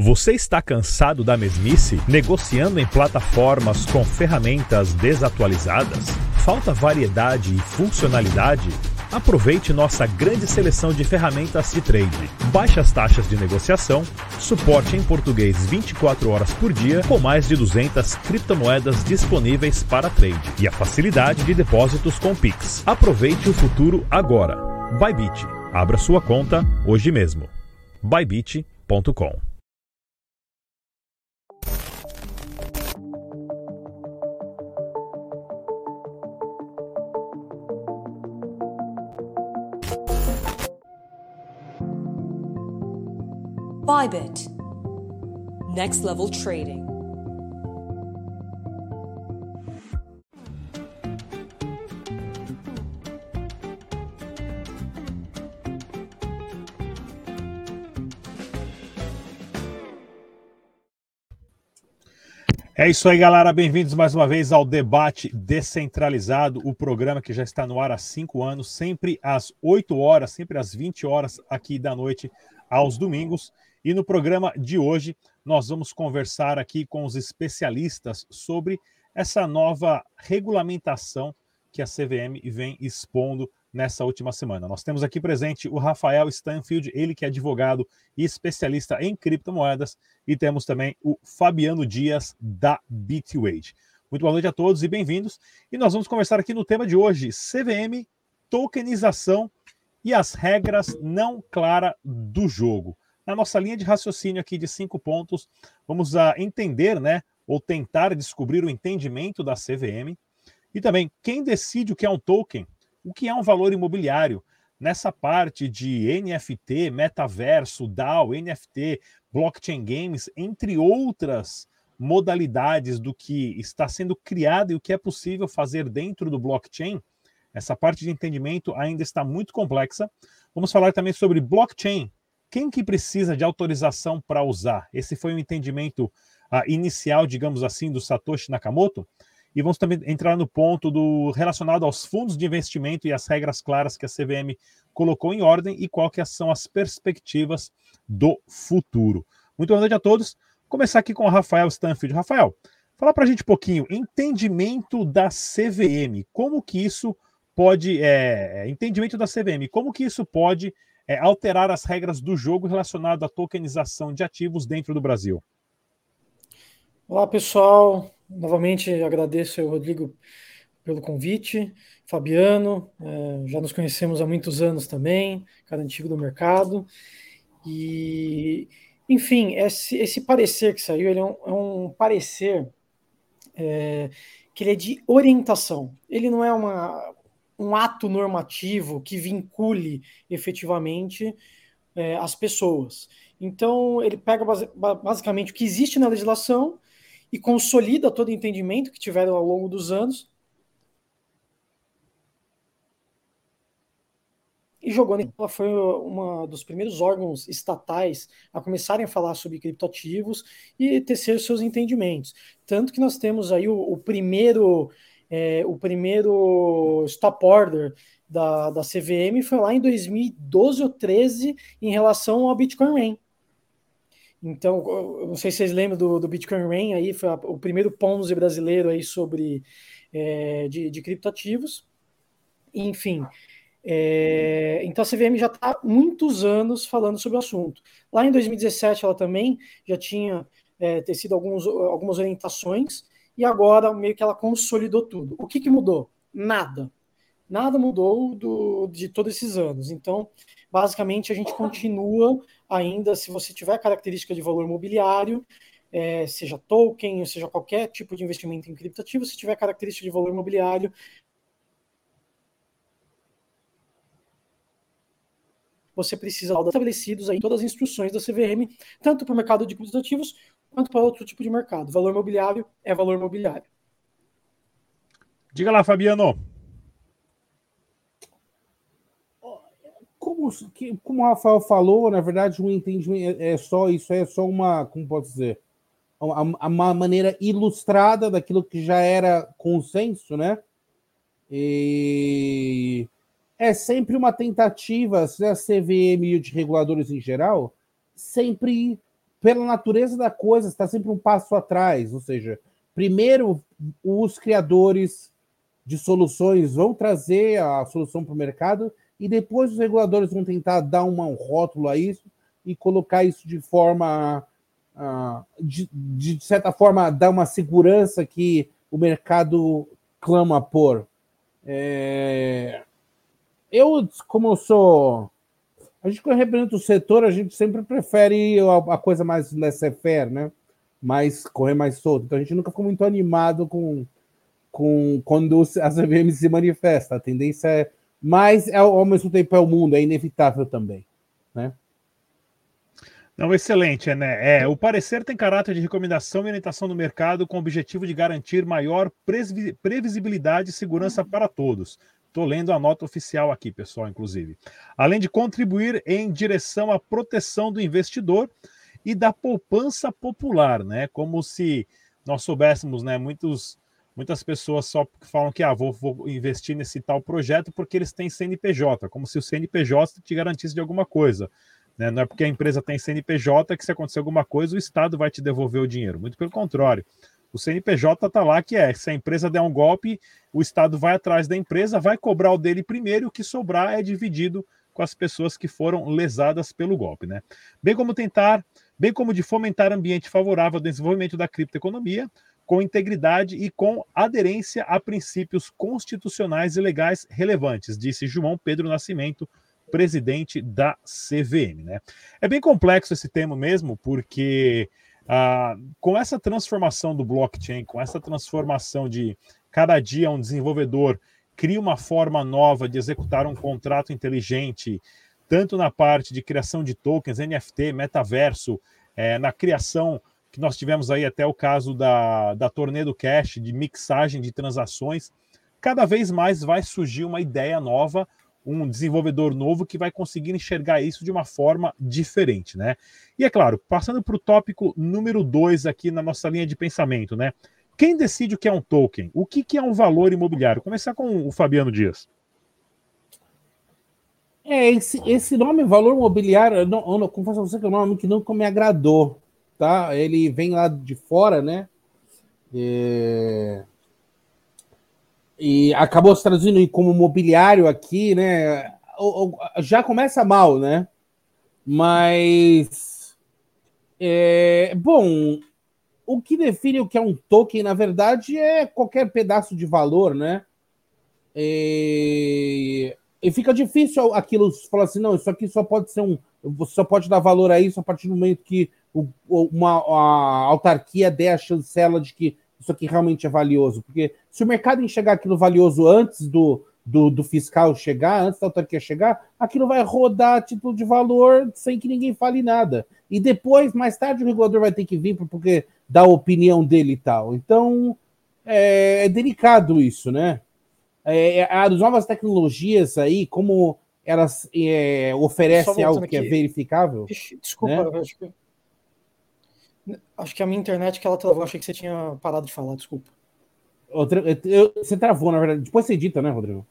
Você está cansado da mesmice? Negociando em plataformas com ferramentas desatualizadas? Falta variedade e funcionalidade? Aproveite nossa grande seleção de ferramentas de trade. Baixas taxas de negociação, suporte em português 24 horas por dia, com mais de 200 criptomoedas disponíveis para trade e a facilidade de depósitos com Pix. Aproveite o futuro agora. Bybit. Abra sua conta hoje mesmo. bybit.com Bybit. Next level trading. É isso aí, galera. Bem-vindos mais uma vez ao Debate Descentralizado, o programa que já está no ar há cinco anos, sempre às 8 horas, sempre às 20 horas aqui da noite, aos domingos. E no programa de hoje, nós vamos conversar aqui com os especialistas sobre essa nova regulamentação que a CVM vem expondo nessa última semana. Nós temos aqui presente o Rafael Stanfield, ele que é advogado e especialista em criptomoedas, e temos também o Fabiano Dias da Bitwage. Muito boa noite a todos e bem-vindos. E nós vamos conversar aqui no tema de hoje: CVM, tokenização e as regras não claras do jogo na nossa linha de raciocínio aqui de cinco pontos, vamos a entender, né, ou tentar descobrir o entendimento da CVM e também quem decide o que é um token, o que é um valor imobiliário. Nessa parte de NFT, metaverso, DAO, NFT, blockchain games, entre outras modalidades do que está sendo criado e o que é possível fazer dentro do blockchain, essa parte de entendimento ainda está muito complexa. Vamos falar também sobre blockchain, quem que precisa de autorização para usar? Esse foi o entendimento uh, inicial, digamos assim, do Satoshi Nakamoto. E vamos também entrar no ponto do relacionado aos fundos de investimento e as regras claras que a CVM colocou em ordem e que são as perspectivas do futuro. Muito boa noite a todos. Vou começar aqui com o Rafael Stanfield. Rafael, fala para a gente um pouquinho, entendimento da CVM, como que isso pode, é, entendimento da CVM, como que isso pode é, alterar as regras do jogo relacionado à tokenização de ativos dentro do Brasil. Olá, pessoal. Novamente agradeço ao Rodrigo pelo convite. Fabiano, é, já nos conhecemos há muitos anos também, cara antigo do mercado. E, enfim, esse, esse parecer que saiu, ele é um, é um parecer é, que ele é de orientação. Ele não é uma um ato normativo que vincule efetivamente é, as pessoas. Então, ele pega basicamente o que existe na legislação e consolida todo o entendimento que tiveram ao longo dos anos e jogou. Ela foi uma dos primeiros órgãos estatais a começarem a falar sobre criptoativos e tecer seus entendimentos. Tanto que nós temos aí o, o primeiro é, o primeiro stop order da, da CVM foi lá em 2012 ou 13 em relação ao Bitcoin Rain. Então, eu não sei se vocês lembram do, do Bitcoin Rain, aí foi a, o primeiro Ponzi brasileiro aí sobre é, de, de criptoativos. Enfim, é, então a CVM já está há muitos anos falando sobre o assunto. Lá em 2017 ela também já tinha é, tecido alguns, algumas orientações e agora meio que ela consolidou tudo. O que, que mudou? Nada. Nada mudou do, de todos esses anos. Então, basicamente, a gente continua ainda, se você tiver característica de valor mobiliário, é, seja token, seja qualquer tipo de investimento em criptativo, se tiver característica de valor mobiliário, você precisa estabelecidos aí todas as instruções da CVM, tanto para o mercado de criptoativos quanto para outro tipo de mercado. Valor imobiliário é valor imobiliário. Diga lá, Fabiano. Como, como o Rafael falou, na verdade, um entendimento é, é só isso, é só uma, como posso dizer, uma, uma maneira ilustrada daquilo que já era consenso, né? E é sempre uma tentativa, se a CVM e de reguladores em geral, sempre pela natureza da coisa, está sempre um passo atrás. Ou seja, primeiro os criadores de soluções vão trazer a solução para o mercado e depois os reguladores vão tentar dar uma, um rótulo a isso e colocar isso de forma, uh, de, de certa forma, dar uma segurança que o mercado clama por. É... Eu, como eu sou. A gente, quando representa o setor, a gente sempre prefere a, coisa mais laissez-faire, né? Mais, correr mais solto. Então a gente nunca ficou muito animado com, com quando a CVM se manifesta. A tendência é. Mas, é, ao mesmo tempo, é o mundo, é inevitável também. Né? Não, excelente, né? É, o parecer tem caráter de recomendação e orientação do mercado com o objetivo de garantir maior previsibilidade e segurança para todos. Estou lendo a nota oficial aqui, pessoal, inclusive. Além de contribuir em direção à proteção do investidor e da poupança popular, né? Como se nós soubéssemos, né? Muitos, muitas pessoas só falam que ah, vou, vou investir nesse tal projeto porque eles têm CNPJ, como se o CNPJ te garantisse de alguma coisa. Né? Não é porque a empresa tem CNPJ que se acontecer alguma coisa, o Estado vai te devolver o dinheiro. Muito pelo contrário. O CNPJ está lá que é, se a empresa der um golpe, o Estado vai atrás da empresa, vai cobrar o dele primeiro e o que sobrar é dividido com as pessoas que foram lesadas pelo golpe, né? Bem como tentar, bem como de fomentar ambiente favorável ao desenvolvimento da criptoeconomia, com integridade e com aderência a princípios constitucionais e legais relevantes, disse João Pedro Nascimento, presidente da CVM. Né? É bem complexo esse tema mesmo, porque ah, com essa transformação do blockchain, com essa transformação de cada dia um desenvolvedor cria uma forma nova de executar um contrato inteligente, tanto na parte de criação de tokens, NFT, metaverso, é, na criação que nós tivemos aí até o caso da, da Tornado Cash, de mixagem de transações, cada vez mais vai surgir uma ideia nova um desenvolvedor novo que vai conseguir enxergar isso de uma forma diferente, né? E é claro, passando para o tópico número dois aqui na nossa linha de pensamento, né? Quem decide o que é um token? O que, que é um valor imobiliário? Começar com o Fabiano Dias. É, esse, esse nome, valor imobiliário, eu não, eu não, confesso a você que é um nome que nunca me agradou, tá? Ele vem lá de fora, né? É e acabou se traduzindo como mobiliário aqui, né? Já começa mal, né? Mas é, bom, o que define o que é um token, na verdade, é qualquer pedaço de valor, né? E, e fica difícil aquilo falar assim, não, isso aqui só pode ser um. Você só pode dar valor a isso a partir do momento que uma a autarquia der a chancela de que isso aqui realmente é valioso. Porque se o mercado enxergar aquilo valioso antes do, do, do, fiscal chegar, antes da autarquia chegar, aquilo vai rodar a título de valor sem que ninguém fale nada. E depois, mais tarde, o regulador vai ter que vir porque dá a opinião dele e tal. Então, é, é delicado isso, né? É, é as novas tecnologias aí, como elas é, oferecem algo que é verificável. Desculpa, né? acho que Acho que a minha internet que ela travou, achei que você tinha parado de falar, desculpa. Outra, eu, você travou, na verdade. Depois você edita, né, Rodrigo?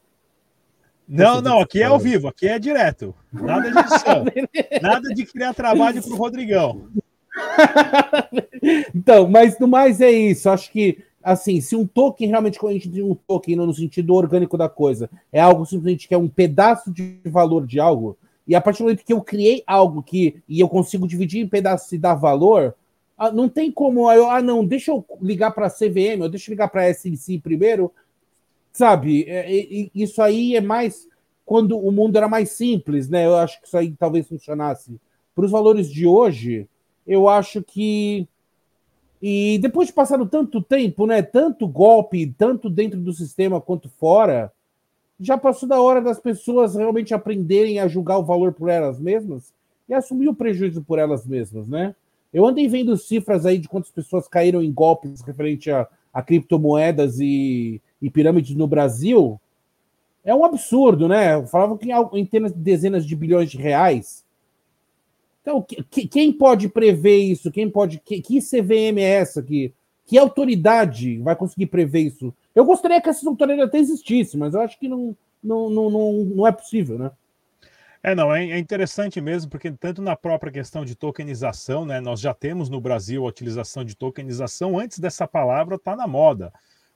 Não, não, aqui é ao vivo, aqui é direto. Nada de edição. nada de criar trabalho para o Rodrigão. então, mas no mais é isso. Acho que, assim, se um token realmente, quando a gente tem um token no sentido orgânico da coisa, é algo simplesmente que é um pedaço de valor de algo, e a partir do momento que eu criei algo que e eu consigo dividir em pedaços e dar valor, ah, não tem como. Eu, ah, não, deixa eu ligar para a CVM, eu deixa eu ligar para a SNC primeiro. Sabe, é, é, isso aí é mais quando o mundo era mais simples, né? Eu acho que isso aí talvez funcionasse. Para os valores de hoje, eu acho que. E depois de passar tanto tempo, né? Tanto golpe, tanto dentro do sistema quanto fora, já passou da hora das pessoas realmente aprenderem a julgar o valor por elas mesmas e assumir o prejuízo por elas mesmas, né? Eu andei vendo cifras aí de quantas pessoas caíram em golpes referente a, a criptomoedas e, e, pirâmides no Brasil. É um absurdo, né? Falavam que em, dezenas de bilhões de reais. Então, que, quem pode prever isso? Quem pode. Que, que CVM é essa? Que, que autoridade vai conseguir prever isso? Eu gostaria que essa autoridade até existisse, mas eu acho que não, não, não, não, não é possível, né? É, não, é, é interessante mesmo, porque tanto na própria questão de tokenização, né, nós já temos no Brasil a utilização de tokenização antes dessa palavra estar tá na moda,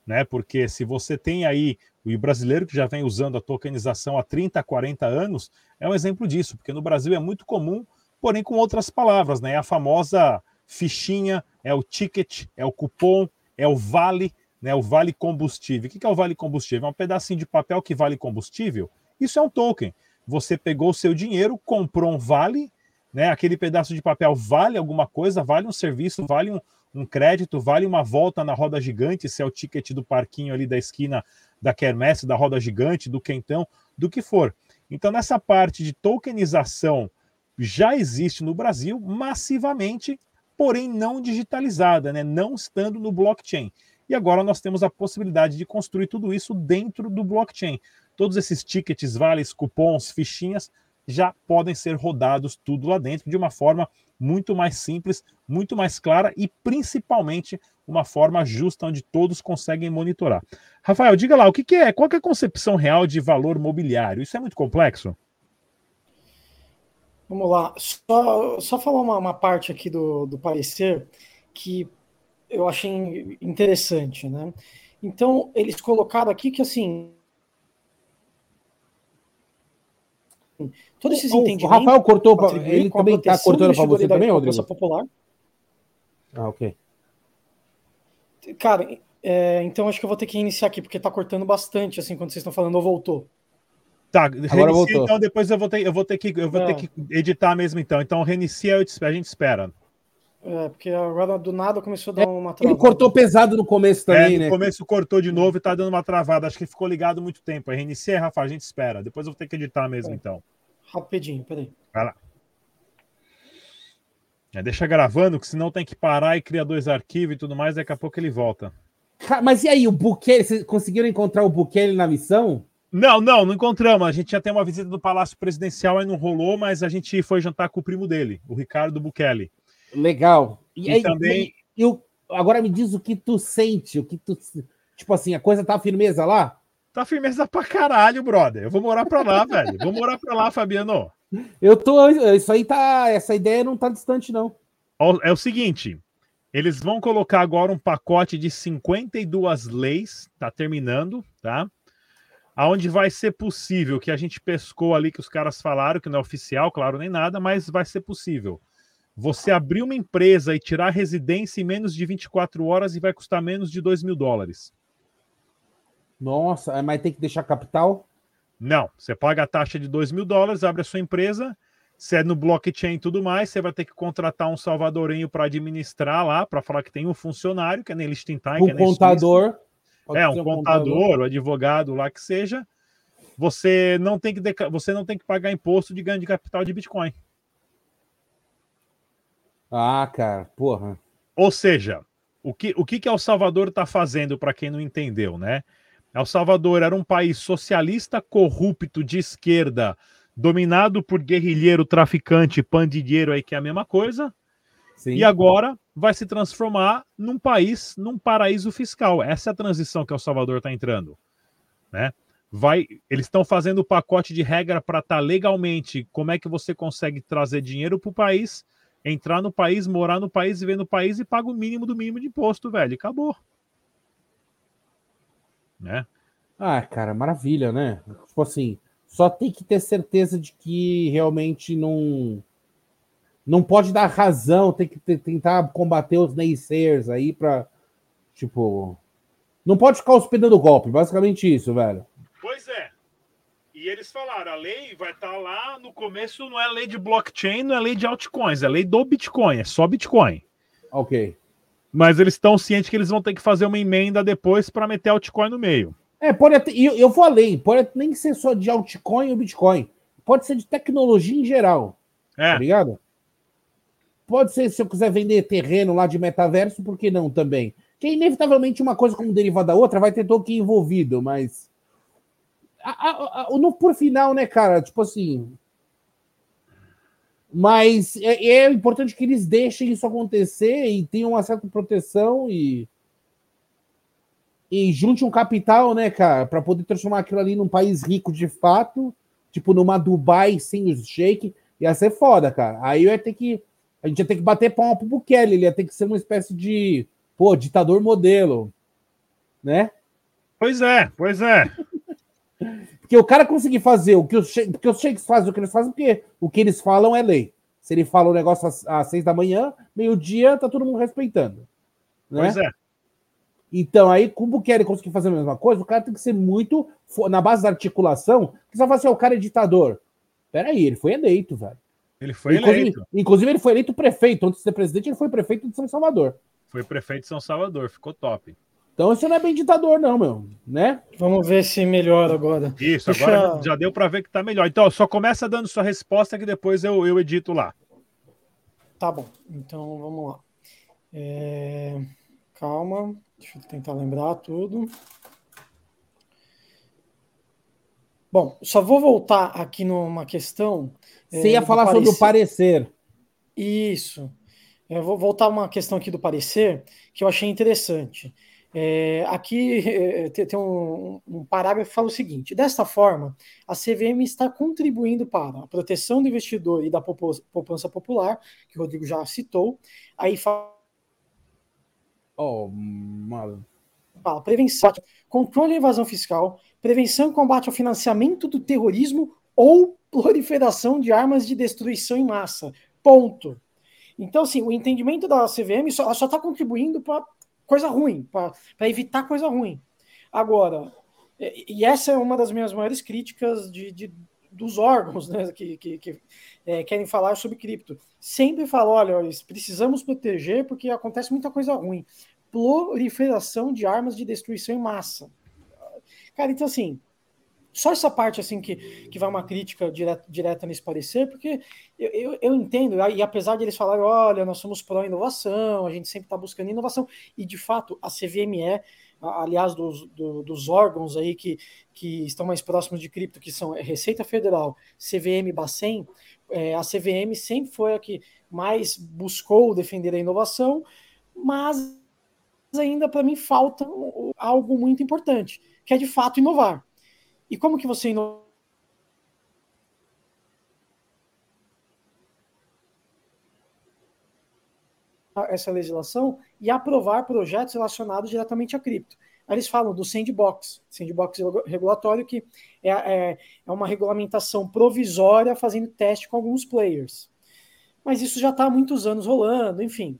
né? Porque se você tem aí o brasileiro que já vem usando a tokenização há 30, 40 anos, é um exemplo disso, porque no Brasil é muito comum, porém com outras palavras, né? É a famosa fichinha, é o ticket, é o cupom, é o vale, né? O vale combustível. O que é o vale combustível? É um pedacinho de papel que vale combustível. Isso é um token. Você pegou o seu dinheiro, comprou um vale, né? Aquele pedaço de papel vale alguma coisa, vale um serviço, vale um, um crédito, vale uma volta na roda gigante, se é o ticket do parquinho ali da esquina da Quermesse, da roda gigante, do quentão, do que for. Então, nessa parte de tokenização já existe no Brasil massivamente, porém não digitalizada, né? não estando no blockchain. E agora nós temos a possibilidade de construir tudo isso dentro do blockchain. Todos esses tickets, vales, cupons, fichinhas já podem ser rodados tudo lá dentro de uma forma muito mais simples, muito mais clara e principalmente uma forma justa onde todos conseguem monitorar. Rafael, diga lá, o que, que é? Qual que é a concepção real de valor mobiliário? Isso é muito complexo? Vamos lá, só, só falar uma, uma parte aqui do, do parecer que eu achei interessante, né? Então, eles colocaram aqui que, assim, todos esses o, entendimentos... O Rafael cortou, ele também está cortando para você também, Rodrigo? Popular. Ah, ok. Cara, é, então acho que eu vou ter que iniciar aqui, porque está cortando bastante, assim, quando vocês estão falando, ou voltou. Tá, agora voltou. então depois eu vou ter, eu vou ter que eu vou é. ter que editar mesmo então. Então reinicia, a gente espera. É, porque agora do nada começou a dar uma travada. Ele cortou pesado no começo também, é, no né? No começo cortou de novo e tá dando uma travada. Acho que ficou ligado muito tempo. Aí reinicia, Rafa, a gente espera. Depois eu vou ter que editar mesmo, é. então. Rapidinho, peraí. Vai lá. É, deixa gravando, que senão tem que parar e criar dois arquivos e tudo mais, daqui a pouco ele volta. Mas e aí, o Bukele, vocês conseguiram encontrar o Bukele na missão? Não, não, não encontramos. A gente já tem uma visita do Palácio Presidencial, aí não rolou, mas a gente foi jantar com o primo dele, o Ricardo Bukele. Legal. E, e aí, também. Eu, agora me diz o que tu sente, o que tu. Tipo assim, a coisa tá firmeza lá? Tá firmeza pra caralho, brother. Eu vou morar pra lá, velho. Vou morar pra lá, Fabiano. Eu tô. Isso aí tá. Essa ideia não tá distante, não. É o seguinte: eles vão colocar agora um pacote de 52 leis, tá terminando, tá? Aonde vai ser possível que a gente pescou ali que os caras falaram, que não é oficial, claro, nem nada, mas vai ser possível. Você abrir uma empresa e tirar residência em menos de 24 horas e vai custar menos de 2 mil dólares. Nossa, mas tem que deixar capital? Não, você paga a taxa de 2 mil dólares, abre a sua empresa, se é no blockchain e tudo mais, você vai ter que contratar um salvadorenho para administrar lá, para falar que tem um funcionário, que é nem Liechtenstein, um que é contador. É, um, um contador, contador, um advogado lá que seja. Você não tem que você não tem que pagar imposto de ganho de capital de Bitcoin. Ah, cara, porra. Ou seja, o que o que, que El Salvador está fazendo para quem não entendeu, né? El Salvador era um país socialista, corrupto, de esquerda, dominado por guerrilheiro, traficante, pandilheiro aí que é a mesma coisa. Sim. E agora vai se transformar num país, num paraíso fiscal. Essa é a transição que El Salvador está entrando, né? Vai, eles estão fazendo o pacote de regra para estar tá legalmente. Como é que você consegue trazer dinheiro para o país, entrar no país, morar no país, viver no país e paga o mínimo do mínimo de imposto, velho. acabou né? Ah, cara, maravilha, né? Tipo assim, só tem que ter certeza de que realmente não não pode dar razão, tem que tentar combater os naysayers aí para tipo não pode ficar hospedando golpe, basicamente isso, velho. Pois é. E eles falaram, a lei vai estar tá lá no começo, não é lei de blockchain, não é lei de altcoins, é lei do Bitcoin, é só Bitcoin. Ok. Mas eles estão cientes que eles vão ter que fazer uma emenda depois para meter altcoin no meio. É, pode até, eu, eu vou além, pode nem ser só de altcoin ou Bitcoin. Pode ser de tecnologia em geral. É. Tá ligado? Pode ser se eu quiser vender terreno lá de metaverso, por que não também? Que inevitavelmente uma coisa como derivada da outra vai ter token envolvido, mas. A, a, a, no, por final, né, cara? Tipo assim, mas é, é, importante que eles deixem isso acontecer e tenham uma certa proteção e. E junte um capital, né, cara, para poder transformar aquilo ali num país rico de fato tipo, numa Dubai sem o shake, ia ser foda, cara. Aí ia ter que. A gente ia ter que bater palma pro Bukele, ele ia ter que ser uma espécie de, pô, ditador modelo, né? Pois é, pois é. Porque o cara conseguir fazer o que os, sheiks fazem o que eles fazem, porque o que eles falam é lei. Se ele fala o um negócio às, às, seis da manhã, meio-dia, tá todo mundo respeitando. Né? Pois é. Então, aí, como o Bukele conseguir fazer a mesma coisa, o cara tem que ser muito. Na base da articulação, que vai falar assim, o cara é ditador. Peraí, ele foi eleito, velho. Ele foi inclusive, eleito. Inclusive, ele foi eleito prefeito. Antes de ser presidente, ele foi prefeito de São Salvador. Foi prefeito de São Salvador, ficou top. Então, isso não é bem ditador, não, meu. Né? Vamos ver se melhora agora. Isso, Deixa... agora já deu para ver que tá melhor. Então, só começa dando sua resposta que depois eu, eu edito lá. Tá bom, então vamos lá. É... Calma, deixa eu tentar lembrar tudo. Bom, só vou voltar aqui numa questão. Você é, ia falar parecer. sobre o parecer. Isso. Eu vou voltar uma questão aqui do parecer que eu achei interessante. É, aqui é, tem um, um, parágrafo que fala o seguinte: desta forma, a CVM está contribuindo para a proteção do investidor e da poupança popular, que o Rodrigo já citou. Aí fala. Oh, mano. Fala, prevenção, controle e evasão fiscal, prevenção e combate ao financiamento do terrorismo ou proliferação de armas de destruição em massa. Ponto. Então, assim, o entendimento da CVM só está contribuindo para coisa ruim, para evitar coisa ruim. Agora, e essa é uma das minhas maiores críticas de, de dos órgãos né, que, que, que é, querem falar sobre cripto. Sempre falam, olha, precisamos proteger porque acontece muita coisa ruim. Proliferação de armas de destruição em massa. Cara, então assim, só essa parte assim que, que vai uma crítica direta, direta nesse parecer, porque eu, eu, eu, entendo, e apesar de eles falarem, olha, nós somos pró-inovação, a gente sempre está buscando inovação, e de fato a CVME, aliás, dos, do, dos órgãos aí que, que estão mais próximos de cripto, que são Receita Federal, CVM Bacen, é, a CVM sempre foi a que mais buscou defender a inovação, mas ainda para mim falta algo muito importante, que é de fato inovar. E como que você inova? essa legislação e aprovar projetos relacionados diretamente a cripto. Eles falam do sandbox, sandbox regulatório, que é, é, é uma regulamentação provisória fazendo teste com alguns players. Mas isso já está há muitos anos rolando, enfim.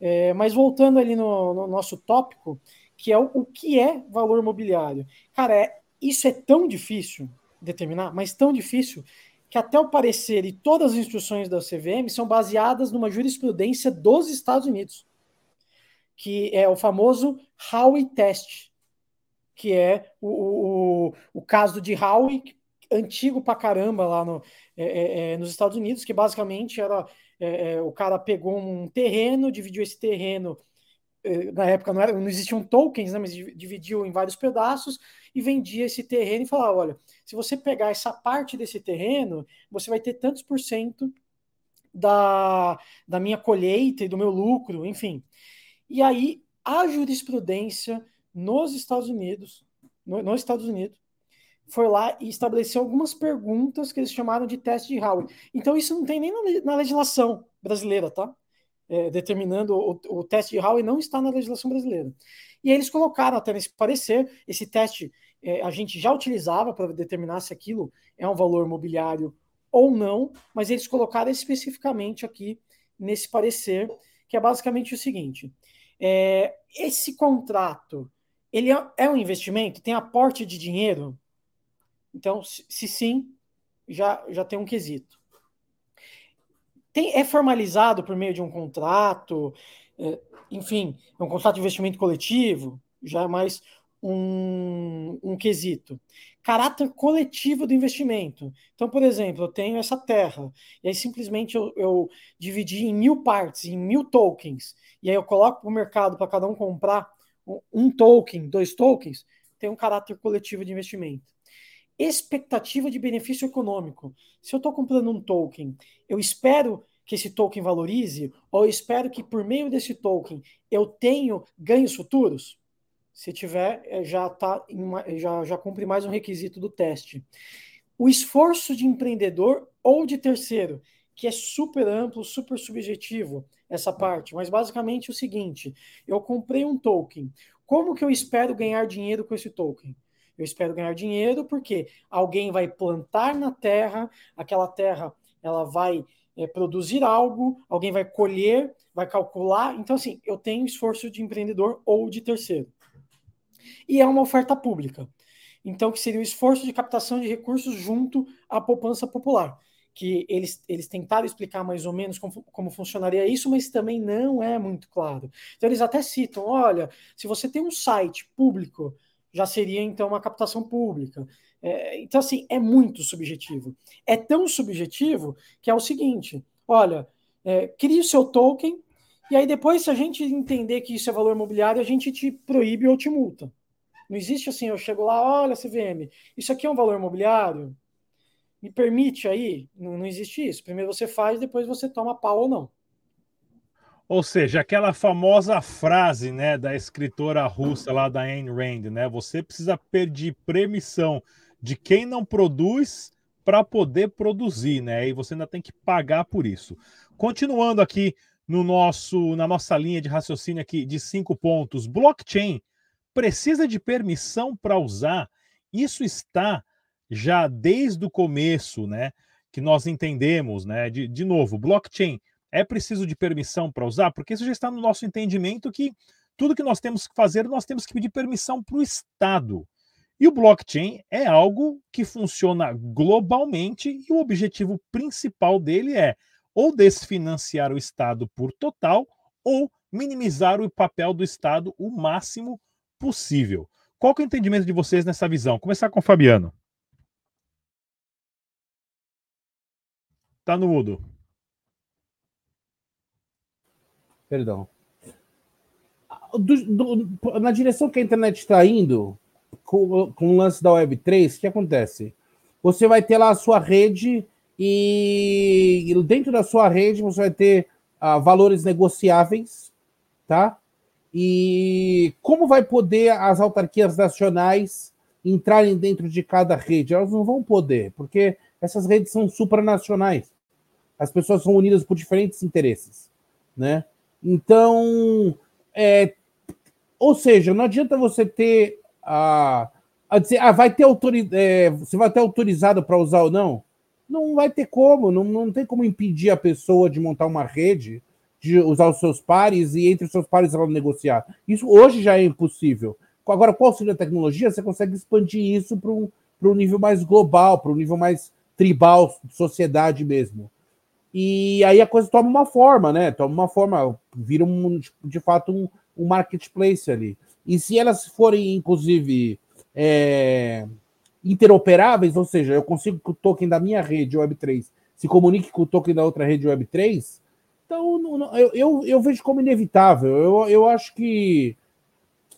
É, mas voltando ali no, no, nosso tópico, que é o, o que é valor imobiliário. Cara, é, isso é tão difícil determinar, mas tão difícil, que até o parecer e todas as instruções da CVM são baseadas numa jurisprudência dos Estados Unidos, que é o famoso Howey Test, que é o, o, o caso de Howey, antigo pra caramba lá no, é, é, é, nos Estados Unidos, que basicamente era é, é, o cara pegou um terreno, dividiu esse terreno na época não, era, não existiam tokens, né, mas dividiu em vários pedaços e vendia esse terreno e falava: olha, se você pegar essa parte desse terreno, você vai ter tantos por cento da, da minha colheita e do meu lucro, enfim. E aí a jurisprudência nos Estados Unidos, no, nos Estados Unidos, foi lá e estabeleceu algumas perguntas que eles chamaram de teste de Howard. Então isso não tem nem na, na legislação brasileira, tá? É, determinando o, o, teste de Howey não está na legislação brasileira. E eles colocaram até nesse parecer, esse teste é, a gente já utilizava para determinar se aquilo é um valor mobiliário ou não, mas eles colocaram especificamente aqui nesse parecer, que é basicamente o seguinte: é, esse contrato ele é, é um investimento, tem aporte de dinheiro? Então, se, se sim, já, já tem um quesito tem, é formalizado por meio de um contrato, é, enfim, é um contrato de investimento coletivo, já é mais um, um quesito. Caráter coletivo do investimento. Então, por exemplo, eu tenho essa terra, e aí simplesmente eu, eu dividi em mil partes, em mil tokens, e aí eu coloco para o mercado para cada um comprar um token, dois tokens, tem um caráter coletivo de investimento expectativa de benefício econômico. Se eu estou comprando um token, eu espero que esse token valorize, ou eu espero que por meio desse token eu tenho ganhos futuros? Se tiver, é, já tá uma, já, já cumpre mais um requisito do teste. o esforço de empreendedor ou de terceiro, que é super amplo, super subjetivo essa parte, mas basicamente o seguinte: eu comprei um token. Como que eu espero ganhar dinheiro com esse token? Eu espero ganhar dinheiro porque alguém vai plantar na terra, aquela terra ela vai é, produzir algo, alguém vai colher, vai calcular. Então, assim, eu tenho esforço de empreendedor ou de terceiro. E é uma oferta pública. Então, que seria o esforço de captação de recursos junto à poupança popular. Que eles, eles tentaram explicar mais ou menos como, como funcionaria isso, mas também não é muito claro. Então, eles até citam: olha, se você tem um site público já seria então uma captação pública. É, então, assim, é muito subjetivo. É tão subjetivo que é o seguinte: olha, é, o seu token, e aí depois, se a gente entender que isso é valor imobiliário, a gente te proíbe ou te multa. Não existe assim, eu chego lá, olha, CVM, isso aqui é um valor imobiliário? Me permite aí? Não, não existe isso. Primeiro você faz, depois você toma pau ou não. Ou seja, aquela famosa frase, né, da escritora russa lá da Ayn Rand, né? Você precisa pedir permissão de quem não produz para poder produzir, né? E você ainda tem que pagar por isso. Continuando aqui no nosso na nossa linha de raciocínio aqui de cinco pontos, blockchain precisa de permissão para usar. Isso está já desde o começo, né? Que nós entendemos, né? De, de novo, blockchain é preciso de permissão para usar? Porque isso já está no nosso entendimento que tudo que nós temos que fazer, nós temos que pedir permissão para o Estado. E o blockchain é algo que funciona globalmente e o objetivo principal dele é ou desfinanciar o Estado por total ou minimizar o papel do Estado o máximo possível. Qual é o entendimento de vocês nessa visão? Começar com o Fabiano. Tá no mudo. Perdão. Do, do, na direção que a internet está indo, com, com o lance da Web3, o que acontece? Você vai ter lá a sua rede e dentro da sua rede você vai ter uh, valores negociáveis, tá? E como vai poder as autarquias nacionais entrarem dentro de cada rede? Elas não vão poder, porque essas redes são supranacionais. As pessoas são unidas por diferentes interesses, né? Então, é, ou seja, não adianta você ter a, a dizer, ah, vai ter autoridade, é, você vai ter autorizado para usar ou não. Não vai ter como, não, não tem como impedir a pessoa de montar uma rede, de usar os seus pares e entre os seus pares ela negociar. Isso hoje já é impossível. Agora, com o auxílio da tecnologia, você consegue expandir isso para um, um nível mais global, para um nível mais tribal, sociedade mesmo. E aí a coisa toma uma forma, né? Toma uma forma, vira um, de fato um, um marketplace ali. E se elas forem, inclusive, é, interoperáveis, ou seja, eu consigo que o token da minha rede Web3 se comunique com o token da outra rede Web3, então não, eu, eu, eu, vejo como inevitável. Eu, eu acho que,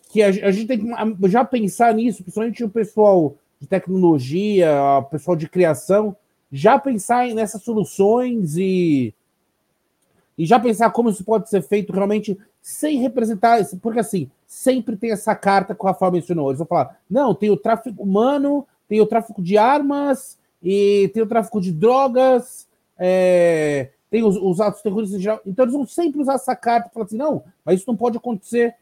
que a, a gente tem que já pensar nisso, principalmente o pessoal de tecnologia, o pessoal de criação, já pensar nessas soluções e, e já pensar como isso pode ser feito realmente sem representar, porque assim, sempre tem essa carta que o Rafael mencionou. Eles vão falar: não, tem o tráfico humano, tem o tráfico de armas, e tem o tráfico de drogas, é, tem os, os, atos terroristas em geral. Então eles vão sempre usar essa carta e falar assim: não, mas isso não pode acontecer.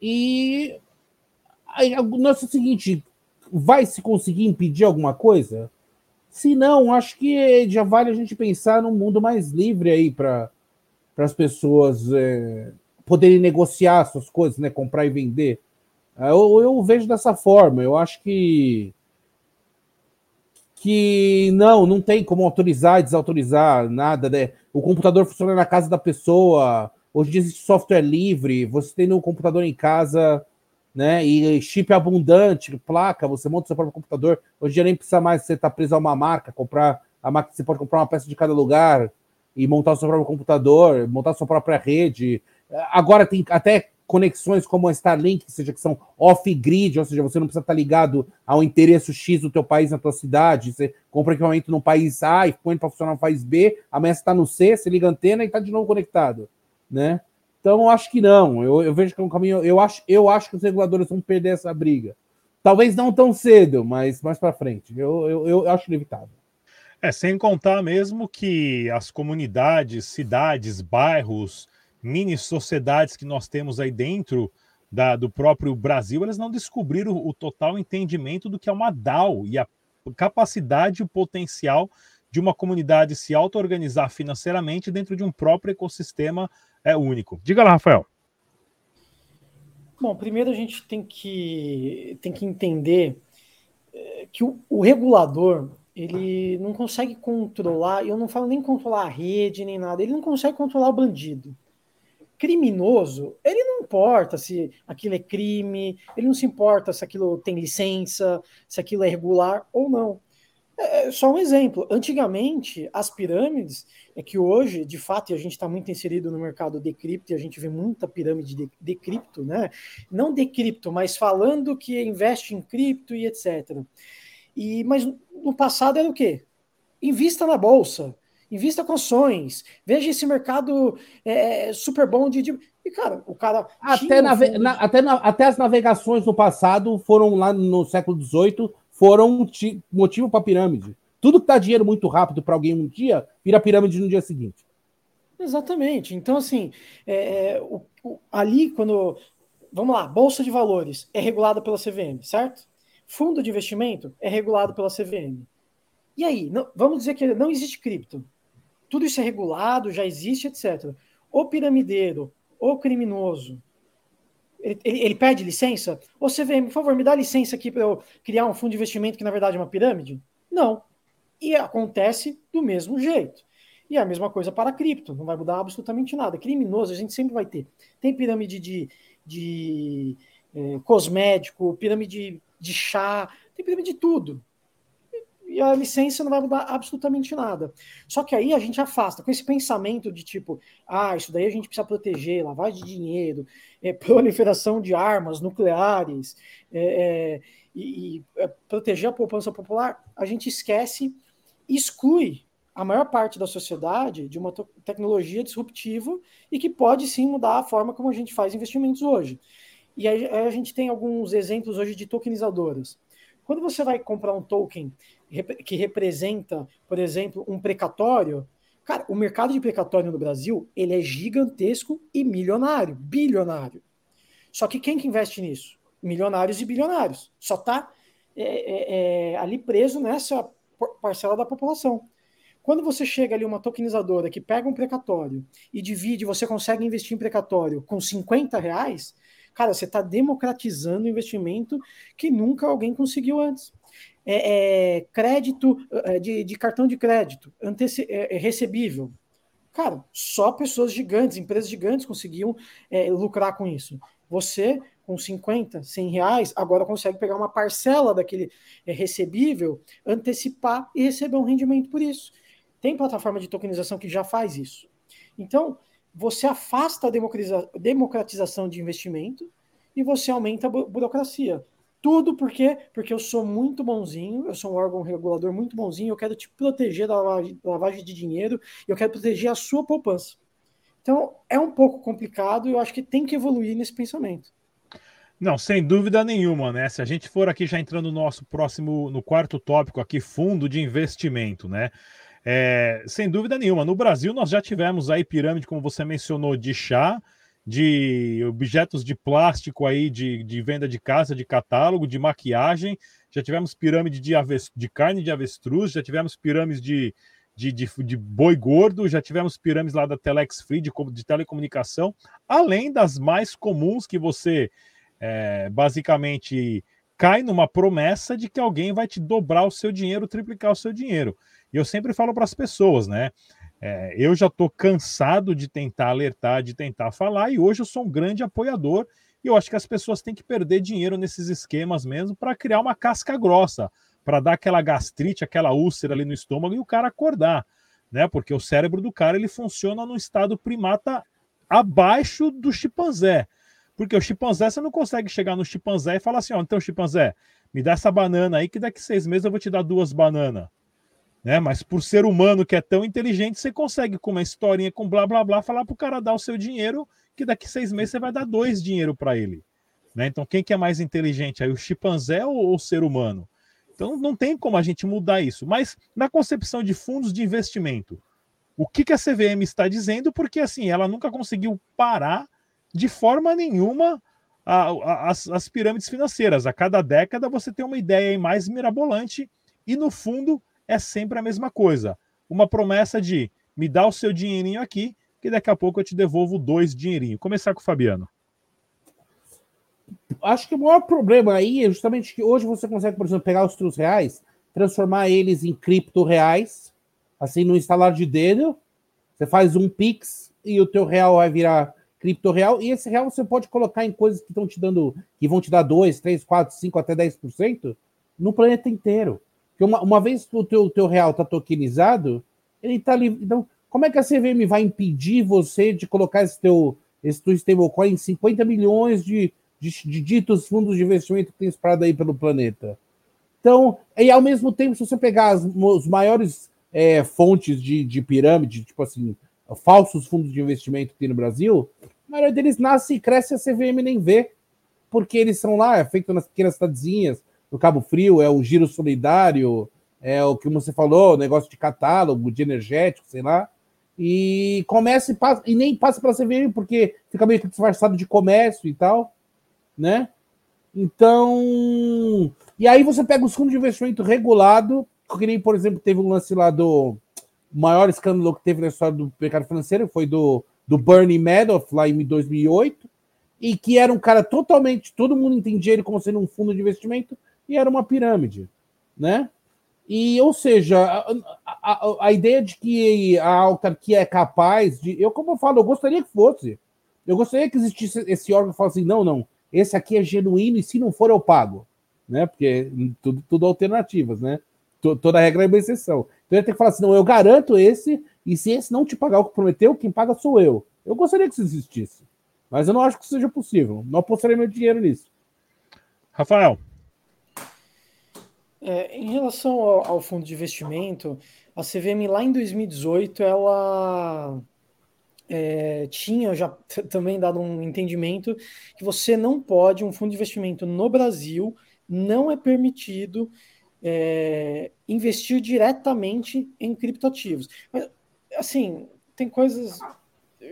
E aí, nosso é o seguinte: vai se conseguir impedir alguma coisa? Se não, acho que já vale a gente pensar num mundo mais livre aí para as pessoas é, poderem negociar suas coisas, né? Comprar e vender. É, eu, eu vejo dessa forma. Eu acho que que não, não tem como autorizar e desautorizar nada, né? O computador funciona na casa da pessoa. Hoje em dia existe software livre. Você tem no computador em casa né? E chip abundante, placa, você monta seu próprio computador. Hoje em dia nem precisa mais você estar tá preso a uma marca, comprar a marca, você pode comprar uma peça de cada lugar e montar o seu próprio computador, montar sua própria rede. Agora tem até conexões como a Starlink, que seja que são off-grid, ou seja, você não precisa estar ligado ao interesse X do teu país na tua cidade. Você compra equipamento no país A e põe para funcionar no país B, amanhã você está no C, você liga a antena e está de novo conectado, né? Então, eu acho que não. Eu, eu vejo que é um caminho. Eu acho, eu acho que os reguladores vão perder essa briga. Talvez não tão cedo, mas mais para frente. Eu, eu, eu acho inevitável. É, sem contar mesmo que as comunidades, cidades, bairros, mini sociedades que nós temos aí dentro da, do próprio Brasil, elas não descobriram o, o total entendimento do que é uma DAO e a capacidade e o potencial de uma comunidade se auto-organizar financeiramente dentro de um próprio ecossistema é, único. Diga lá, Rafael. Bom, primeiro a gente tem que, tem que entender é, que o, o regulador ele não consegue controlar, eu não falo nem controlar a rede nem nada, ele não consegue controlar o bandido. Criminoso, ele não importa se aquilo é crime, ele não se importa se aquilo tem licença, se aquilo é regular ou não. É, é só um exemplo. Antigamente, as pirâmides, é que hoje, de fato, a gente está muito inserido no mercado de cripto, e a gente vê muita pirâmide de, de cripto, né? Não de cripto, mas falando que investe em cripto e etc. E, mas no passado era o quê? Invista na bolsa, invista com ações, veja esse mercado é, super bom de, de, E, cara, o cara. Até, nave... na, até, na, até as navegações no passado foram lá no século XVIII foram motivo para pirâmide. Tudo que dá dinheiro muito rápido para alguém um dia, vira pirâmide no dia seguinte. Exatamente. Então, assim, é, é, o, o, ali, quando. Vamos lá, Bolsa de Valores é regulada pela CVM, certo? Fundo de investimento é regulado pela CVM. E aí, não, vamos dizer que não existe cripto. Tudo isso é regulado, já existe, etc. O piramideiro, o criminoso, ele, ele, pede licença? Ou CVM, por favor, me dá licença aqui para eu criar um fundo de investimento que na verdade é uma pirâmide? Não. E acontece do mesmo jeito. E é a mesma coisa para cripto, não vai mudar absolutamente nada. Criminoso a gente sempre vai ter. Tem pirâmide de, de é, cosmético, pirâmide de chá, tem pirâmide de tudo e a licença não vai mudar absolutamente nada. Só que aí a gente afasta com esse pensamento de tipo, ah, isso daí a gente precisa proteger, lavagem de dinheiro, é, proliferação de armas nucleares é, é, e, e é, proteger a poupança popular, a gente esquece exclui a maior parte da sociedade de uma tecnologia disruptiva e que pode sim mudar a forma como a gente faz investimentos hoje. E aí a gente tem alguns exemplos hoje de tokenizadoras. Quando você vai comprar um token que representa, por exemplo, um precatório, cara, o mercado de precatório no Brasil, ele é gigantesco e milionário, bilionário. Só que quem que investe nisso? Milionários e bilionários. Só está é, é, é, ali preso nessa parcela da população. Quando você chega ali uma tokenizadora que pega um precatório e divide, você consegue investir em precatório com 50 reais, cara, você está democratizando investimento que nunca alguém conseguiu antes é, é, crédito é, de, de, cartão de crédito anteci, é, é, recebível. Cara, só pessoas gigantes, empresas gigantes conseguiam é, lucrar com isso. Você, com 50, 100 reais, agora consegue pegar uma parcela daquele recebível, antecipar e receber um rendimento por isso. Tem plataforma de tokenização que já faz isso. Então, você afasta a democratização de investimento e você aumenta a burocracia. Tudo porque, porque eu sou muito bonzinho, eu sou um órgão regulador muito bonzinho, eu quero te proteger da lavagem, lavagem de dinheiro, eu quero proteger a sua poupança. Então, é um pouco complicado e eu acho que tem que evoluir nesse pensamento. Não, sem dúvida nenhuma, né? Se a gente for aqui já entrando no nosso próximo, no quarto tópico aqui, fundo de investimento, né? É, sem dúvida nenhuma, no Brasil nós já tivemos aí pirâmide, como você mencionou, de chá, de objetos de plástico aí, de, de venda de casa, de catálogo, de maquiagem. Já tivemos pirâmide de, de carne de avestruz, já tivemos pirâmides de, de, de, de, boi gordo, já tivemos pirâmides lá da Telex Free, de, de telecomunicação, além das mais comuns que você é, basicamente cai numa promessa de que alguém vai te dobrar o seu dinheiro, triplicar o seu dinheiro. E eu sempre falo para as pessoas, né? É, eu já estou cansado de tentar alertar, de tentar falar, e hoje eu sou um grande apoiador. E eu acho que as pessoas têm que perder dinheiro nesses esquemas mesmo para criar uma casca grossa, para dar aquela gastrite, aquela úlcera ali no estômago e o cara acordar, né? Porque o cérebro do cara ele funciona no estado primata abaixo do chimpanzé. Porque o chimpanzé você não consegue chegar no chimpanzé e falar assim: ó, então chimpanzé, me dá essa banana aí que daqui seis meses eu vou te dar duas bananas. Né? Mas por ser humano que é tão inteligente, você consegue, com uma historinha com blá blá blá, falar pro cara dar o seu dinheiro, que daqui seis meses você vai dar dois dinheiro para ele. Né? Então, quem que é mais inteligente? Aí o chimpanzé ou o ser humano? Então, não tem como a gente mudar isso. Mas na concepção de fundos de investimento, o que, que a CVM está dizendo? Porque assim, ela nunca conseguiu parar de forma nenhuma a, a, as, as pirâmides financeiras. A cada década você tem uma ideia mais mirabolante e no fundo é sempre a mesma coisa. Uma promessa de me dá o seu dinheirinho aqui, que daqui a pouco eu te devolvo dois dinheirinhos. Começar com o Fabiano. Acho que o maior problema aí é justamente que hoje você consegue, por exemplo, pegar os seus reais, transformar eles em cripto reais, assim, no instalar de dedo. Você faz um Pix e o teu real vai virar cripto real. E esse real você pode colocar em coisas que estão te dando, que vão te dar 2, 3, 4, 5, até 10% no planeta inteiro. Porque uma, uma vez que o teu, teu real está tokenizado, ele está livre. Então, como é que a CVM vai impedir você de colocar esse teu, esse teu stablecoin em 50 milhões de, de, de, ditos fundos de investimento que tem espalhado aí pelo planeta? Então, e ao mesmo tempo, se você pegar as, os maiores é, fontes de, de pirâmide, tipo assim, falsos fundos de investimento que tem no Brasil, a maioria deles nasce e cresce a CVM nem vê, porque eles são lá, é feito nas pequenas cidadezinhas, no Cabo Frio, é o giro solidário, é o que você falou, negócio de catálogo, de energético, sei lá. E começa e, passa, e nem passa para a CVM, porque fica meio que disfarçado de comércio e tal, né? Então. E aí você pega os fundos de investimento regulado, que nem, por exemplo, teve um lance lá do maior escândalo que teve na história do mercado financeiro, foi do, do Bernie Madoff, lá em 2008, e que era um cara totalmente. Todo mundo entendia ele como sendo um fundo de investimento, e era uma pirâmide, né? E, ou seja, a, a, a, ideia de que a autarquia é capaz de. Eu, como eu falo, eu gostaria que fosse. Eu gostaria que existisse esse órgão que falasse assim: não, não, esse aqui é genuíno e se não for, eu pago. Né? Porque tudo, tudo alternativas, né? Toda regra é uma exceção. Então eu tenho que falar assim: não, eu garanto esse, e se esse não te pagar o que prometeu, quem paga sou eu. Eu gostaria que isso existisse. Mas eu não acho que seja possível. Não apostaria meu dinheiro nisso. Rafael. É, em relação ao, ao, fundo de investimento, a CVM lá em 2018 ela é, tinha já também dado um entendimento que você não pode, um fundo de investimento no Brasil não é permitido é, investir diretamente em criptoativos. Mas, assim, tem coisas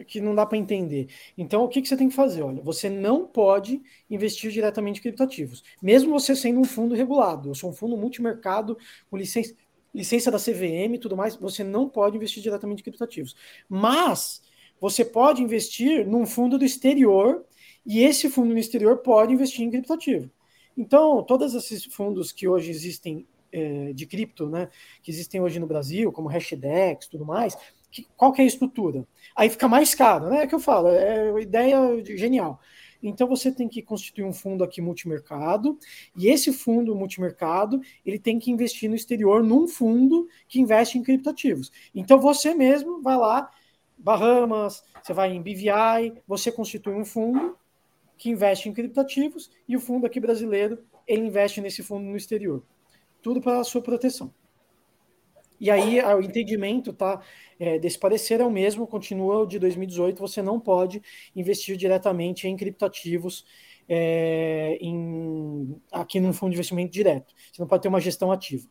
que não dá para entender. Então, o que, que você tem que fazer? Olha, você não pode investir diretamente em criptoativos, mesmo você sendo um fundo regulado. Eu sou um fundo multimercado com licença, licença da CVM e tudo mais, você não pode investir diretamente em criptoativos. Mas você pode investir num fundo do exterior e esse fundo no exterior pode investir em criptoativo. Então, todos esses fundos que hoje existem é, de cripto, né, que existem hoje no Brasil, como Hashdex tudo mais, que, qual que é a estrutura? Aí fica mais caro, né? É que eu falo, é uma ideia genial. Então você tem que constituir um fundo aqui multimercado, e esse fundo multimercado, ele tem que investir no exterior num fundo que investe em criptativos. Então você mesmo vai lá, Bahamas, você vai em BVI, você constitui um fundo que investe em criptativos e o fundo aqui brasileiro, ele investe nesse fundo no exterior. Tudo para a sua proteção. E aí o entendimento tá, é, desse parecer é o mesmo, continua o de 2018, você não pode investir diretamente em criptativos é, em, aqui num fundo de investimento direto. Você não pode ter uma gestão ativa.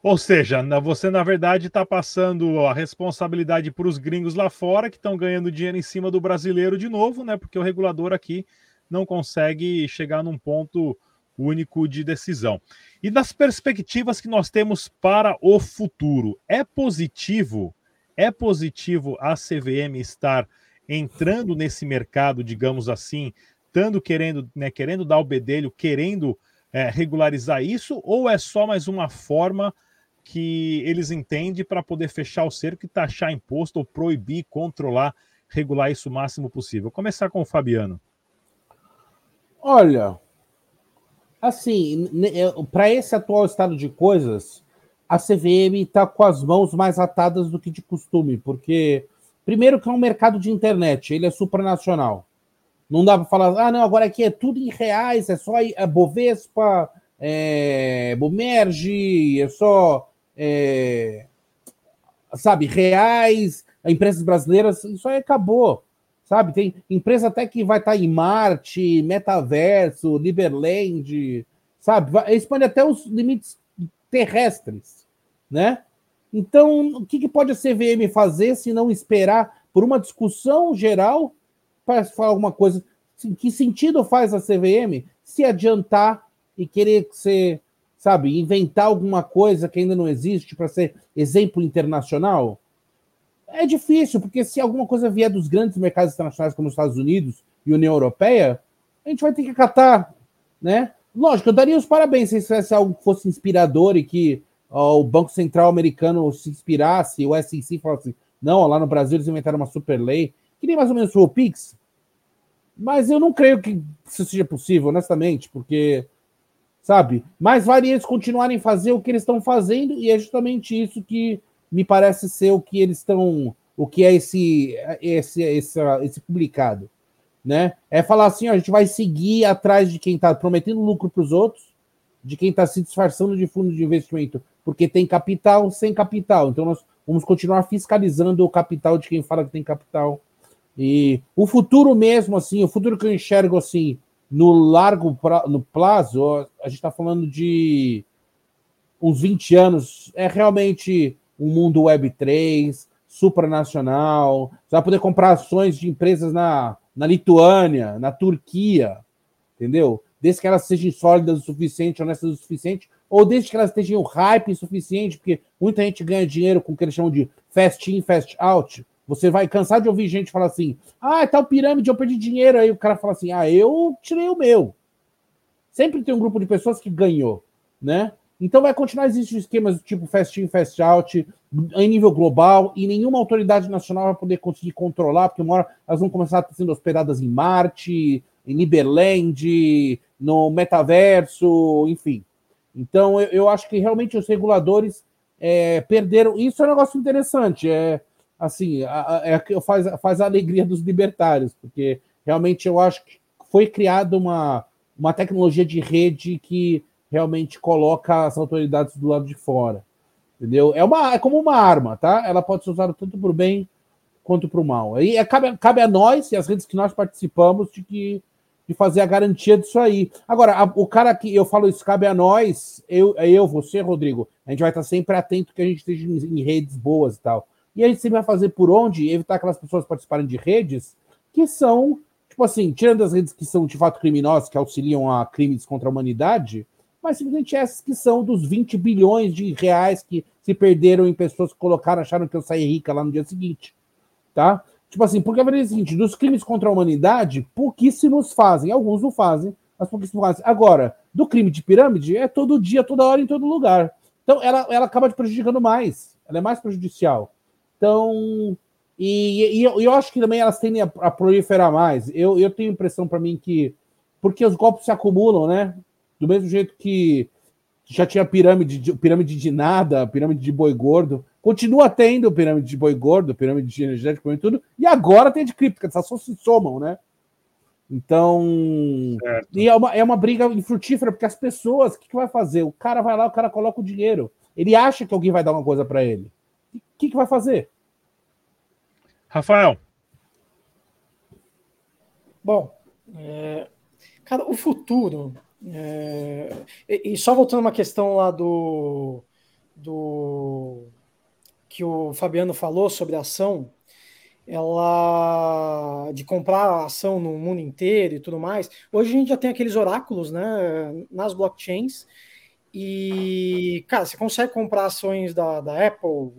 Ou seja, você na verdade está passando a responsabilidade para os gringos lá fora que estão ganhando dinheiro em cima do brasileiro de novo, né? Porque o regulador aqui não consegue chegar num ponto único de decisão. E das perspectivas que nós temos para o futuro, é positivo? É positivo a CVM estar entrando nesse mercado, digamos assim, estando querendo, né, querendo dar o bedelho, querendo é, regularizar isso, ou é só mais uma forma que eles entendem para poder fechar o cerco e taxar imposto ou proibir, controlar, regular isso o máximo possível? Vou começar com o Fabiano. Olha, Assim, para esse atual estado de coisas, a CVM está com as mãos mais atadas do que de costume, porque, primeiro, que é um mercado de internet, ele é supranacional. Não dá para falar, ah, não, agora aqui é tudo em reais, é só a Bovespa, é, Bomerge, é só, é, sabe, reais, empresas brasileiras, isso aí acabou. Sabe? Tem empresa até que vai estar em Marte, Metaverso, Liberland, sabe? Expande até os limites terrestres, né? Então, o que, que pode a CVM fazer se não esperar por uma discussão geral para falar alguma coisa? Que sentido faz a CVM se adiantar e querer ser, sabe, inventar alguma coisa que ainda não existe para ser exemplo internacional? É difícil, porque se alguma coisa vier dos grandes mercados internacionais como os Estados Unidos e União Europeia, a gente vai ter que acatar, né? Lógico, eu daria os parabéns se fosse algo que fosse inspirador e que ó, o Banco Central americano se inspirasse, o SEC falasse, não, lá no Brasil eles inventaram uma super lei, que nem mais ou menos o Pix. Mas eu não creio que isso seja possível, honestamente, porque, sabe, mais vale eles continuarem a fazer o que eles estão fazendo, e é justamente isso que me parece ser o que eles estão, o que é esse, esse, esse, esse publicado, né? É falar assim, ó, a gente vai seguir atrás de quem está prometendo lucro para os outros, de quem está se disfarçando de fundo de investimento, porque tem capital sem capital. Então nós vamos continuar fiscalizando o capital de quem fala que tem capital. E o futuro mesmo, assim, o futuro que eu enxergo assim, no largo pra, no prazo, a gente está falando de uns 20 anos, é realmente um mundo Web3, supranacional. Você vai poder comprar ações de empresas na, na Lituânia, na Turquia, entendeu? Desde que elas sejam sólidas o suficiente, honestas o suficiente, ou desde que elas estejam hype o suficiente, porque muita gente ganha dinheiro com o que eles chamam de fast in, fast out. Você vai cansar de ouvir gente falar assim: ah, tal pirâmide, eu perdi dinheiro. Aí o cara fala assim: ah, eu tirei o meu. Sempre tem um grupo de pessoas que ganhou, né? Então vai continuar existindo esquemas do tipo fast in, fast out, em nível global, e nenhuma autoridade nacional vai poder conseguir controlar, porque uma hora elas vão começar sendo hospedadas em Marte, em Liberland, no metaverso, enfim. Então eu, eu acho que realmente os reguladores é, perderam. Isso é um negócio interessante. É assim, é, é, faz, faz a alegria dos libertários, porque realmente eu acho que foi criada uma, uma tecnologia de rede que realmente coloca as autoridades do lado de fora. Entendeu? É, uma, é como uma arma, tá? Ela pode ser usada tanto para o bem quanto para o mal. Aí é, cabe, cabe a nós e as redes que nós participamos de, que, de fazer a garantia disso aí. Agora, a, o cara que eu falo isso, cabe a nós, eu, eu, você, Rodrigo, a gente vai estar sempre atento que a gente esteja em, em redes boas e tal. E a gente sempre vai fazer por onde? Evitar aquelas pessoas participarem de redes que são, tipo assim, tirando as redes que são de fato criminosas, que auxiliam a crimes contra a humanidade, mas simplesmente essas que são dos 20 bilhões de reais que se perderam em pessoas que colocaram, acharam que eu saí rica lá no dia seguinte. Tá? Tipo assim, porque a verdade é o seguinte: dos crimes contra a humanidade, pouquíssimos fazem, alguns não fazem, mas pouquíssimos fazem. Agora, do crime de pirâmide, é todo dia, toda hora, em todo lugar. Então, ela, ela acaba te prejudicando mais, ela é mais prejudicial. Então, e, e eu, eu, acho que também elas tendem a, a proliferar mais. Eu, eu tenho impressão para mim que, porque os golpes se acumulam, né? Do mesmo jeito que já tinha pirâmide de, pirâmide de nada, pirâmide de boi gordo, continua tendo pirâmide de boi gordo, pirâmide de energético e tudo, e agora tem de cripto, que só se somam, né? Então, certo. e é uma, é uma briga infrutífera, porque as pessoas, o que, que vai fazer? O cara vai lá, o cara coloca o dinheiro, ele acha que alguém vai dar uma coisa para ele. O que, que vai fazer? Rafael. Bom, é, cara, o futuro é, e, só voltando uma questão lá do, do que o Fabiano falou sobre a ação, ela de comprar a ação no mundo inteiro e tudo mais. Hoje a gente já tem aqueles oráculos, né, nas blockchains. E, cara, você consegue comprar ações da, da Apple,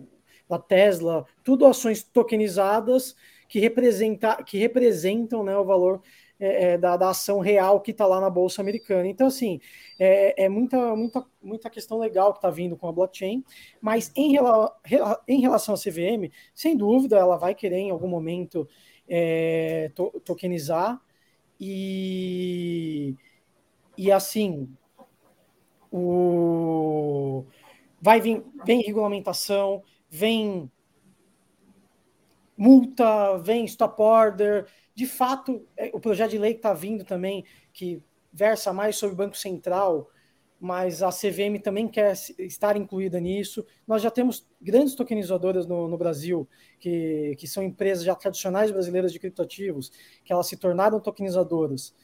da Tesla, tudo ações tokenizadas que, representa, que representam né, o valor é, é, da, da, ação real que está lá na Bolsa Americana. Então, assim, é, é muita, muita, muita questão legal que está vindo com a blockchain, mas em, rela, em relação à CVM, sem dúvida, ela vai querer em algum momento é, to, tokenizar e, e assim, o, vai vir, vem regulamentação, vem multa, vem stop order, de fato, é, o projeto de lei que está vindo também, que versa mais sobre o Banco Central, mas a CVM também quer estar incluída nisso. Nós já temos grandes tokenizadoras no, no, Brasil, que, que são empresas já tradicionais brasileiras de criptoativos, que elas se tornaram tokenizadoras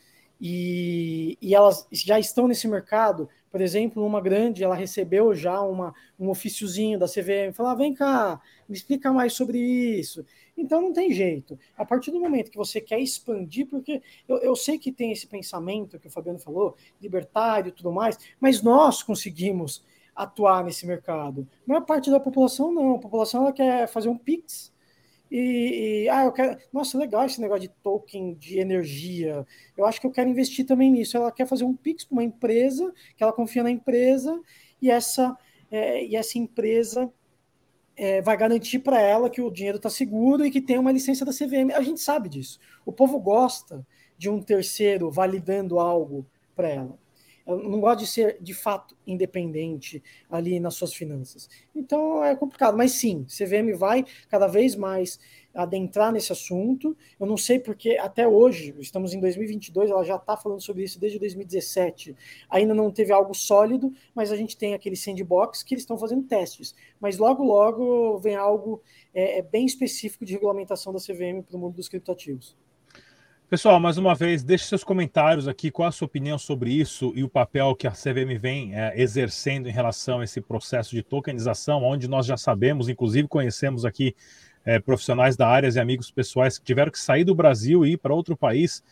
e, e elas já estão nesse mercado. Por exemplo, uma grande, ela recebeu já uma, um ofíciozinho da CVM, falou: ah, vem cá, me explica mais sobre isso. Então não tem jeito. A partir do momento que você quer expandir, porque eu, eu sei que tem esse pensamento que o Fabiano falou, libertário e tudo mais, mas nós conseguimos atuar nesse mercado. A maior parte da população não. A população ela quer fazer um Pix e, e, ah, eu quero. Nossa, legal esse negócio de token de energia. Eu acho que eu quero investir também nisso. Ela quer fazer um Pix para uma empresa, que ela confia na empresa, e essa, é, e essa empresa é, vai garantir para ela que o dinheiro está seguro e que tem uma licença da CVM. A gente sabe disso. O povo gosta de um terceiro validando algo para ela. Não gosta de ser de fato independente ali nas suas finanças. Então é complicado, mas sim, CVM vai cada vez mais adentrar nesse assunto. Eu não sei porque até hoje, estamos em 2022, ela já está falando sobre isso desde 2017. Ainda não teve algo sólido, mas a gente tem aquele sandbox que eles estão fazendo testes. Mas logo, logo vem algo é, é bem específico de regulamentação da CVM para o mundo dos criptativos. Pessoal, mais uma vez, deixe seus comentários aqui, qual a sua opinião sobre isso e o papel que a CVM vem é, exercendo em relação a esse processo de tokenização, onde nós já sabemos, inclusive conhecemos aqui é, profissionais da área e amigos pessoais que tiveram que sair do Brasil e ir para outro país,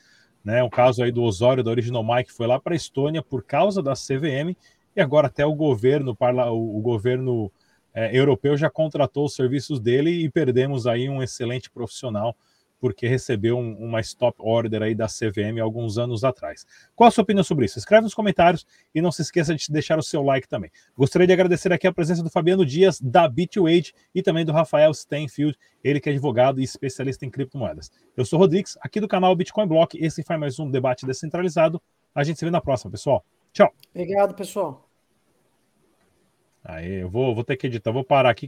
né? Um caso aí do Osório, da Original Mike, foi lá para a Estônia por causa da CVM e agora até o governo, o governo é, europeu já contratou os serviços dele e perdemos aí um excelente profissional porque recebeu um, uma stop order aí da CVM alguns anos atrás. Qual a sua opinião sobre isso? Escreve nos comentários e não se esqueça de deixar o seu like também. Gostaria de agradecer aqui a presença do Fabiano Dias, da Bit2Age, e também do Rafael Stenfield, ele que é advogado e especialista em criptomoedas. Eu sou o Rodrigues, aqui do canal Bitcoin Block, esse foi mais um debate descentralizado. A gente se vê na próxima, pessoal. Tchau. Obrigado, pessoal. Aí, eu vou, vou ter que editar, vou parar aqui.